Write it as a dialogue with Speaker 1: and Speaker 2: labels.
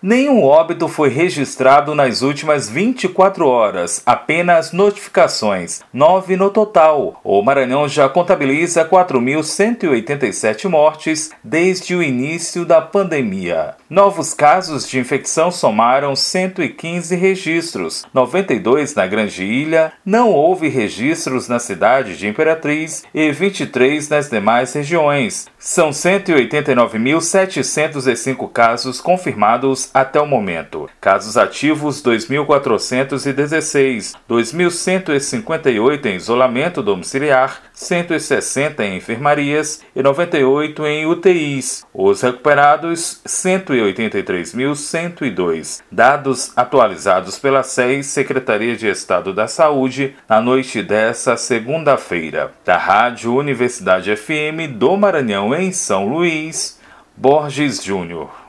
Speaker 1: Nenhum óbito foi registrado nas últimas 24 horas, apenas notificações, 9 no total. O Maranhão já contabiliza 4.187 mortes desde o início da pandemia. Novos casos de infecção somaram 115 registros, 92 na Grande Ilha, não houve registros na cidade de Imperatriz e 23 nas demais regiões. São 189.705 casos confirmados até o momento. Casos ativos 2.416, 2.158 em isolamento domiciliar, 160 em enfermarias e 98 em UTIs. Os recuperados 183.102. Dados atualizados pela SEI, Secretaria de Estado da Saúde, na noite dessa segunda-feira. Da Rádio Universidade FM do Maranhão em São Luís, Borges Júnior.